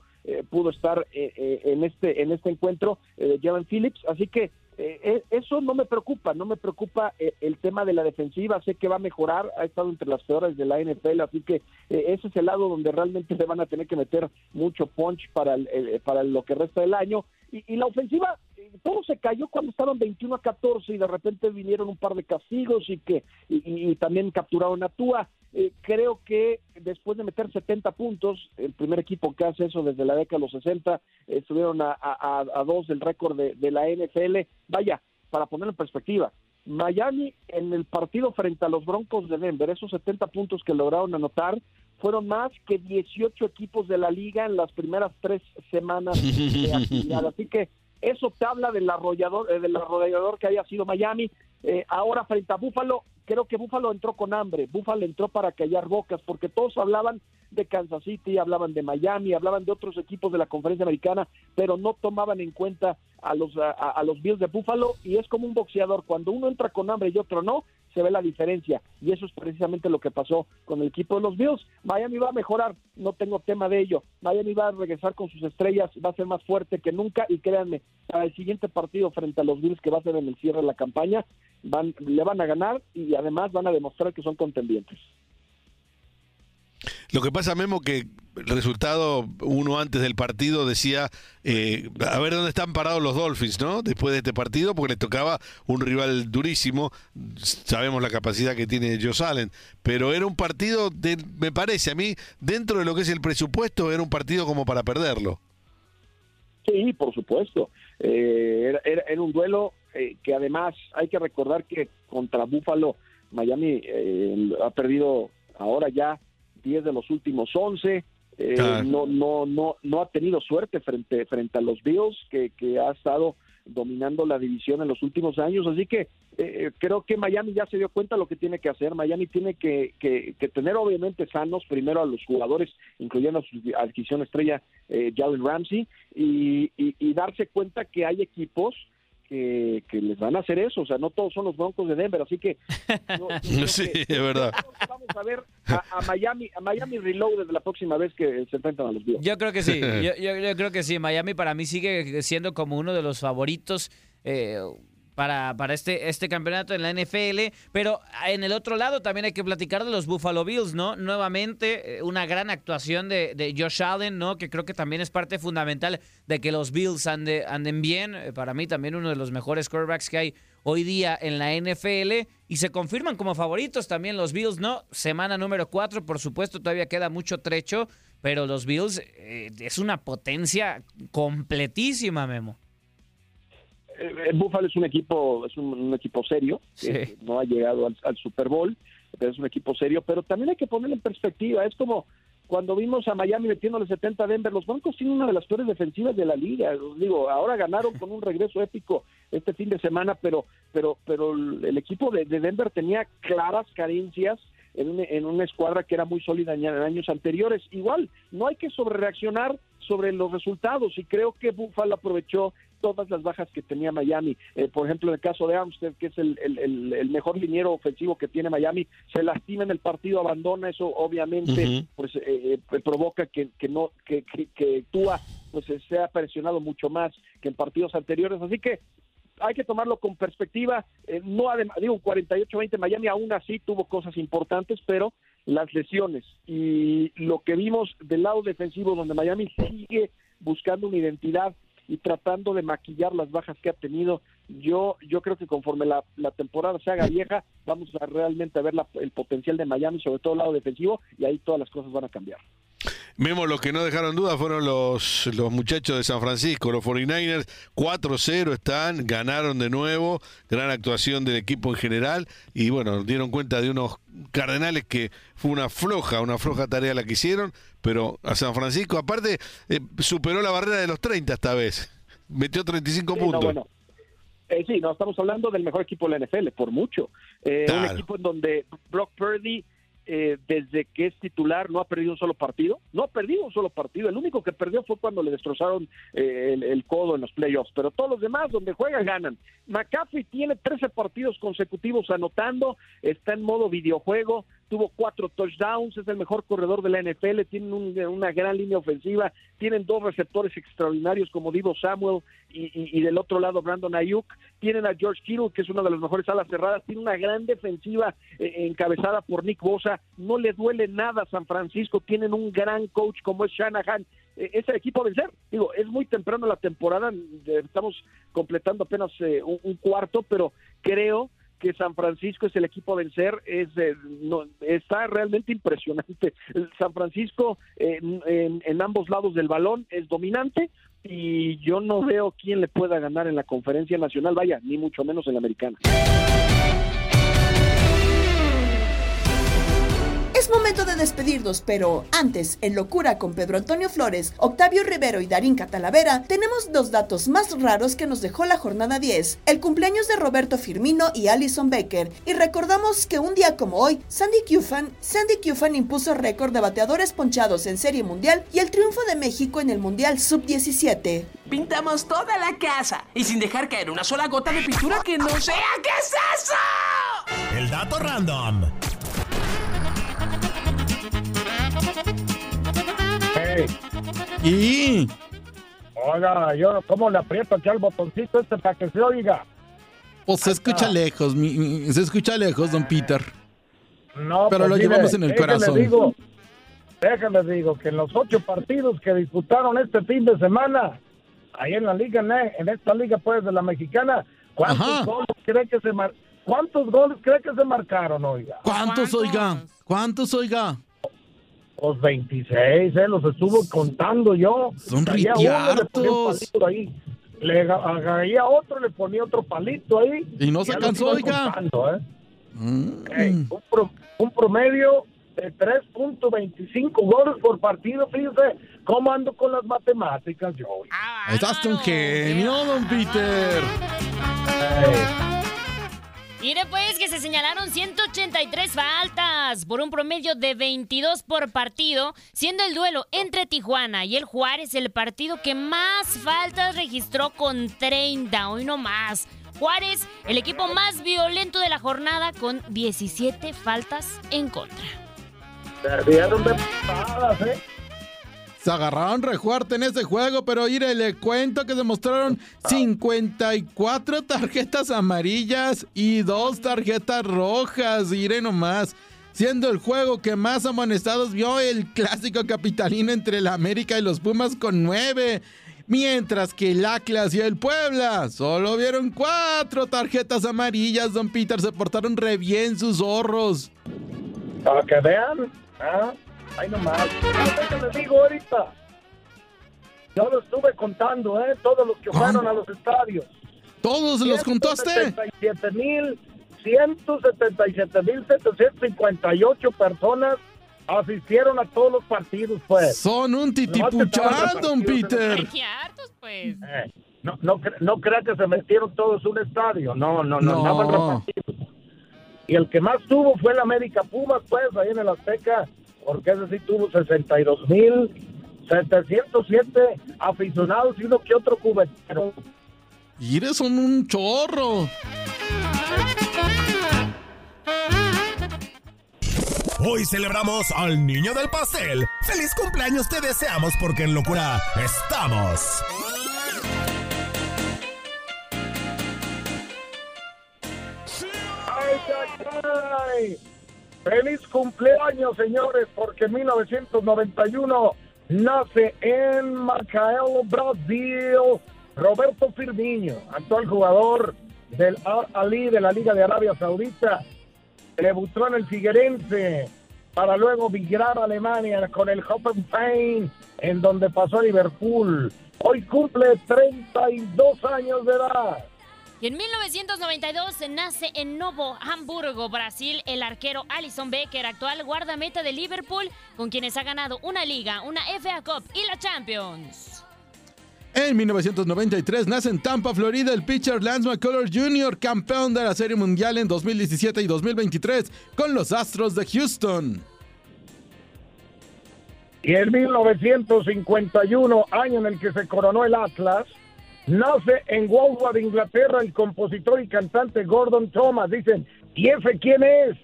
pudo estar en este en este encuentro, Jalen Phillips, así que eh, eh, eso no me preocupa, no me preocupa eh, el tema de la defensiva, sé que va a mejorar, ha estado entre las peores de la NFL, así que ese es el lado donde realmente le van a tener que meter mucho punch para, para lo que resta del año. Y, la ofensiva, todo se cayó cuando estaban 21 a 14 y de repente vinieron un par de castigos y que y, también capturaron a Tua. Eh, creo que después de meter 70 puntos, el primer equipo que hace eso desde la década de los 60, estuvieron a, a, dos del récord de, de, la NFL. Vaya, para ponerlo en perspectiva, Miami en el partido frente a los Broncos de Denver, esos 70 puntos que lograron anotar, fueron más que 18 equipos de la liga en las primeras tres semanas de [LAUGHS] actividad. Así que eso te habla del arrollador, eh, del arrollador que haya sido Miami. Eh, ahora frente a Búfalo, creo que Búfalo entró con hambre, Búfalo entró para callar bocas, porque todos hablaban de Kansas City, hablaban de Miami, hablaban de otros equipos de la conferencia americana, pero no tomaban en cuenta a los, a, a los Bills de Buffalo y es como un boxeador, cuando uno entra con hambre y otro no, se ve la diferencia y eso es precisamente lo que pasó con el equipo de los Bills. Miami va a mejorar, no tengo tema de ello. Miami va a regresar con sus estrellas, va a ser más fuerte que nunca y créanme, para el siguiente partido frente a los Bills que va a ser en el cierre de la campaña, van, le van a ganar y además van a demostrar que son contendientes. Lo que pasa, Memo, que resultado, uno antes del partido decía, eh, a ver dónde están parados los Dolphins, ¿no? Después de este partido, porque les tocaba un rival durísimo. Sabemos la capacidad que tiene Joe Allen, pero era un partido, de, me parece a mí, dentro de lo que es el presupuesto, era un partido como para perderlo. Sí, por supuesto. Eh, era, era, era, un duelo eh, que además hay que recordar que contra Buffalo, Miami eh, ha perdido ahora ya 10 de los últimos 11. Eh, claro. no, no, no, no ha tenido suerte frente, frente a los Bills, que, que ha estado dominando la división en los últimos años. Así que eh, creo que Miami ya se dio cuenta de lo que tiene que hacer. Miami tiene que, que, que tener obviamente sanos primero a los jugadores, incluyendo a su adquisición estrella eh, Jalen Ramsey, y, y, y darse cuenta que hay equipos que, que, les van a hacer eso, o sea, no todos son los Broncos de Denver, así que no, [LAUGHS] sí, que, es verdad. Vamos a ver a, a, Miami, a Miami Reloaded la próxima vez que se enfrentan a los Bills. Yo creo que sí, [LAUGHS] yo, yo, yo, creo que sí, Miami para mí sigue siendo como uno de los favoritos. Eh, para, para este, este campeonato en la NFL. Pero en el otro lado también hay que platicar de los Buffalo Bills, ¿no? Nuevamente, una gran actuación de, Josh Allen, ¿no? Que creo que también es parte fundamental de que los Bills ande, anden bien. Para mí también uno de los mejores quarterbacks que hay hoy día en la NFL. Y se confirman como favoritos también los Bills, ¿no? Semana número 4, por supuesto, todavía queda mucho trecho. Pero los Bills eh, es una potencia completísima, Memo Buffalo es un equipo es un, un equipo serio sí. que no ha llegado al, al, Super Bowl pero es un equipo serio pero también hay que ponerlo en perspectiva es como cuando vimos a Miami metiéndole 70 a Denver los Broncos tienen una de las peores defensivas de la liga digo ahora ganaron con un regreso épico este fin de semana pero pero pero el equipo de, de Denver tenía claras carencias en una, en una escuadra que era muy sólida en años anteriores. Igual, no hay que sobrereaccionar sobre los resultados y creo que Buffalo aprovechó todas las bajas que tenía Miami. Eh, por ejemplo, en el caso de Armstead, que es el, el, el, mejor liniero ofensivo que tiene Miami, se lastima en el partido, abandona, eso obviamente uh -huh. pues eh, provoca que, que no que, que, que Tua pues sea presionado mucho más que en partidos anteriores. Así que hay que tomarlo con perspectiva. Eh, no además, digo, 48-20 Miami aún así tuvo cosas importantes, pero las lesiones y lo que vimos del lado defensivo, donde Miami sigue buscando una identidad y tratando de maquillar las bajas que ha tenido, yo yo creo que conforme la, temporada se haga vieja, vamos a realmente a ver la, el potencial de Miami, sobre todo el lado defensivo, y ahí todas las cosas van a cambiar. Memo, los que no dejaron duda fueron los, los muchachos de San Francisco, los 49ers, 4-0 están, ganaron de nuevo, gran actuación del equipo en general y bueno, dieron cuenta de unos Cardenales que fue una floja, una floja tarea la que hicieron, pero a San Francisco aparte eh, superó la barrera de los 30 esta vez, metió 35 sí, puntos. No, bueno. Eh, sí, no, estamos hablando del mejor equipo de la NFL, por mucho. Eh, claro. Un equipo en donde Brock Purdy eh, desde que es titular no ha perdido un solo partido, no ha perdido un solo partido, el único que perdió fue cuando le destrozaron eh, el, codo en los playoffs, pero todos los demás donde juegan ganan. McCaffrey tiene 13 partidos consecutivos anotando, está en modo videojuego, tuvo cuatro touchdowns, es el mejor corredor de la NFL, tienen un, una gran línea ofensiva, tienen dos receptores extraordinarios como Divo Samuel y, del otro lado Brandon Ayuk, tienen a George Kittle, que es una de las mejores alas cerradas, tiene una gran defensiva eh, encabezada por Nick Bosa, no le duele nada a San Francisco, tienen un gran coach como es Shanahan, eh, es el equipo a vencer. Digo, es muy temprano la temporada, estamos completando apenas eh, un, un, cuarto, pero creo que San Francisco es el equipo a vencer, es, eh, no, está realmente impresionante. San Francisco en, ambos lados del balón es dominante y yo no veo quién le pueda ganar en la conferencia nacional, vaya, ni mucho menos en la americana. Es momento momento de despedirnos, pero antes, en Locura con Pedro Antonio Flores, Octavio Rivero y Darín Catalavera, tenemos dos datos más raros que nos dejó la jornada 10, el cumpleaños de Roberto Firmino y Alison Becker, y recordamos que un día como hoy, Sandy Kufan, Sandy Kufan impuso récord de bateadores ponchados en Serie Mundial y el triunfo de México en el Mundial Sub-17. Pintamos toda la casa y sin dejar caer una sola gota de pintura que no sea. ¿Qué es eso? El dato random. Y. Oiga, yo cómo le aprieto aquí al botoncito este para que se oiga. Pues se escucha lejos, mi- mi- se escucha lejos, don Peter. No, Pero pues, lo mire, llevamos en el corazón. Digo, déjenles digo que en los ocho partidos que disputaron este fin de semana, ahí en la liga, en esta liga pues de la mexicana, ¿cuántos Ajá. goles cree que se mar- ¿Cuántos goles cree que se marcaron, oiga? ¿Cuántos, oiga? ¿Cuántos, oiga? Pues 26, eh, los estuve contando yo. Son ritiartos. Le aga- agarraría otro, le ponía otro palito ahí. Y no se alcanzó, iba oiga. contando, ¿eh? Mm. Ey, un, pro- un promedio de 3.25 goles por partido. Fíjese cómo ando con las matemáticas yo. Estás un genio, don Peter. Mire pues que se señalaron 183 faltas por un promedio de 22 por partido, siendo el duelo entre Tijuana y el Juárez el partido que más faltas registró con 30, hoy no más. Juárez, el equipo más violento de la jornada con 17 faltas en contra. Se dieron de ¿eh? Se agarraron re fuerte en ese juego, pero mire, le cuento que se mostraron 54 tarjetas amarillas y dos tarjetas rojas, mire nomás. Siendo el juego que más amonestados vio el clásico capitalino entre el América y los Pumas con nueve. Mientras que el Atlas y el Puebla solo vieron cuatro tarjetas amarillas, don Peter, se portaron re bien sus zorros. Para que vean, ¿ah? Ahí nomás. Yo les digo ahorita. Yo lo estuve contando, ¿eh? Todos los que fueron a los estadios. ¿Todos los contaste? 177 mil, 177 mil 758 personas asistieron a todos los partidos, pues. Son un estaban don en- Peter. pues. Eh, no, no, no crea que se metieron todos en un estadio. No, no, no, No. estaban repartidos. Y el que más tuvo fue el América Pumas, pues, ahí en el Azteca, porque ese sí tuvo 62 mil 707 aficionados y uno que otro cubetero. Mire, son un chorro. Hoy celebramos al niño del pastel. ¡Feliz cumpleaños te deseamos porque en locura estamos! ¡Ay, ay, ay! ¡Feliz cumpleaños, señores! Porque en 1991 nace en Macael, Brasil, Roberto Firmino, actual jugador del Al Ali de la Liga de Arabia Saudita. Debutó en el Figuerense para luego migrar a Alemania con el Hoffenheim, en donde pasó a Liverpool. Hoy cumple 32 años de edad. Y en 1992 nace en Novo Hamburgo, Brasil, el arquero Alison Becker, actual guardameta de Liverpool, con quienes ha ganado una liga, una FA Cup y la Champions. En 1993 nace en Tampa, Florida, el pitcher Lance McCullers Jr., campeón de la Serie Mundial en 2017 y 2023 con los Astros de Houston. Y en 1951, año en el que se coronó el Atlas, nace en Woolworth, Inglaterra, el compositor y cantante Gordon Thomas. Dicen, ¿y ese quién es?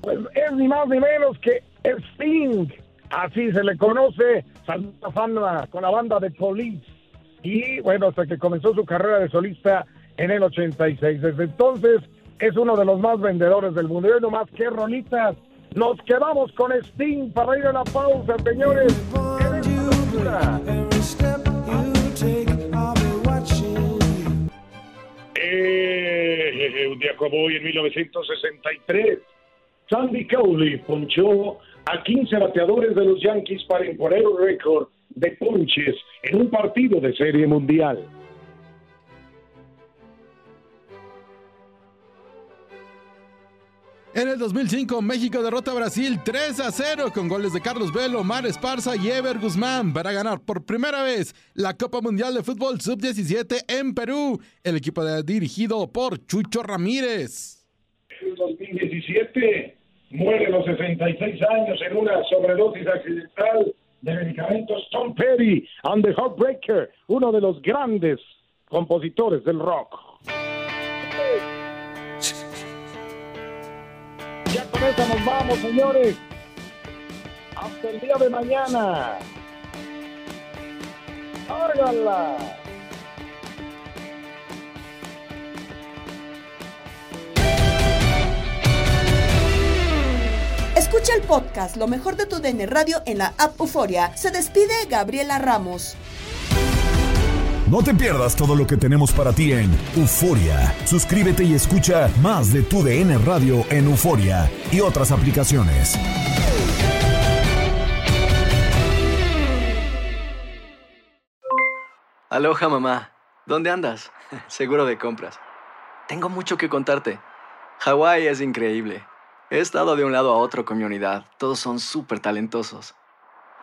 Pues es ni más ni menos que Sting. Así se le conoce, salió a fama con la banda de Police. Y bueno, hasta que comenzó su carrera de solista en el 86. Desde entonces es uno de los más vendedores del mundo. Y hoy nomás, qué rolitas. Nos quedamos con Sting para ir a la pausa, señores. Eh, un día como hoy, en 1963, Sandy Cowley ponchó a 15 bateadores de los Yankees para imponer un récord de ponches en un partido de serie mundial. En el 2005, México derrota a Brasil 3 a 0 con goles de Carlos Velo, Mar Esparza y Ever Guzmán para ganar por primera vez la Copa Mundial de Fútbol Sub-17 en Perú. El equipo dirigido por Chucho Ramírez. En 2017 muere a los 66 años en una sobredosis accidental de medicamentos Tom Petty and the Heartbreaker, uno de los grandes compositores del rock. Con eso nos vamos, señores. Hasta el día de mañana. ¡Árgala! Escucha el podcast Lo mejor de tu DN Radio en la app Euforia. Se despide Gabriela Ramos. No te pierdas todo lo que tenemos para ti en Euforia. Suscríbete y escucha más de tu DN Radio en Euforia y otras aplicaciones. Aloha mamá, ¿dónde andas? [LAUGHS] Seguro de compras. Tengo mucho que contarte. Hawái es increíble. He estado de un lado a otro con mi unidad. Todos son súper talentosos.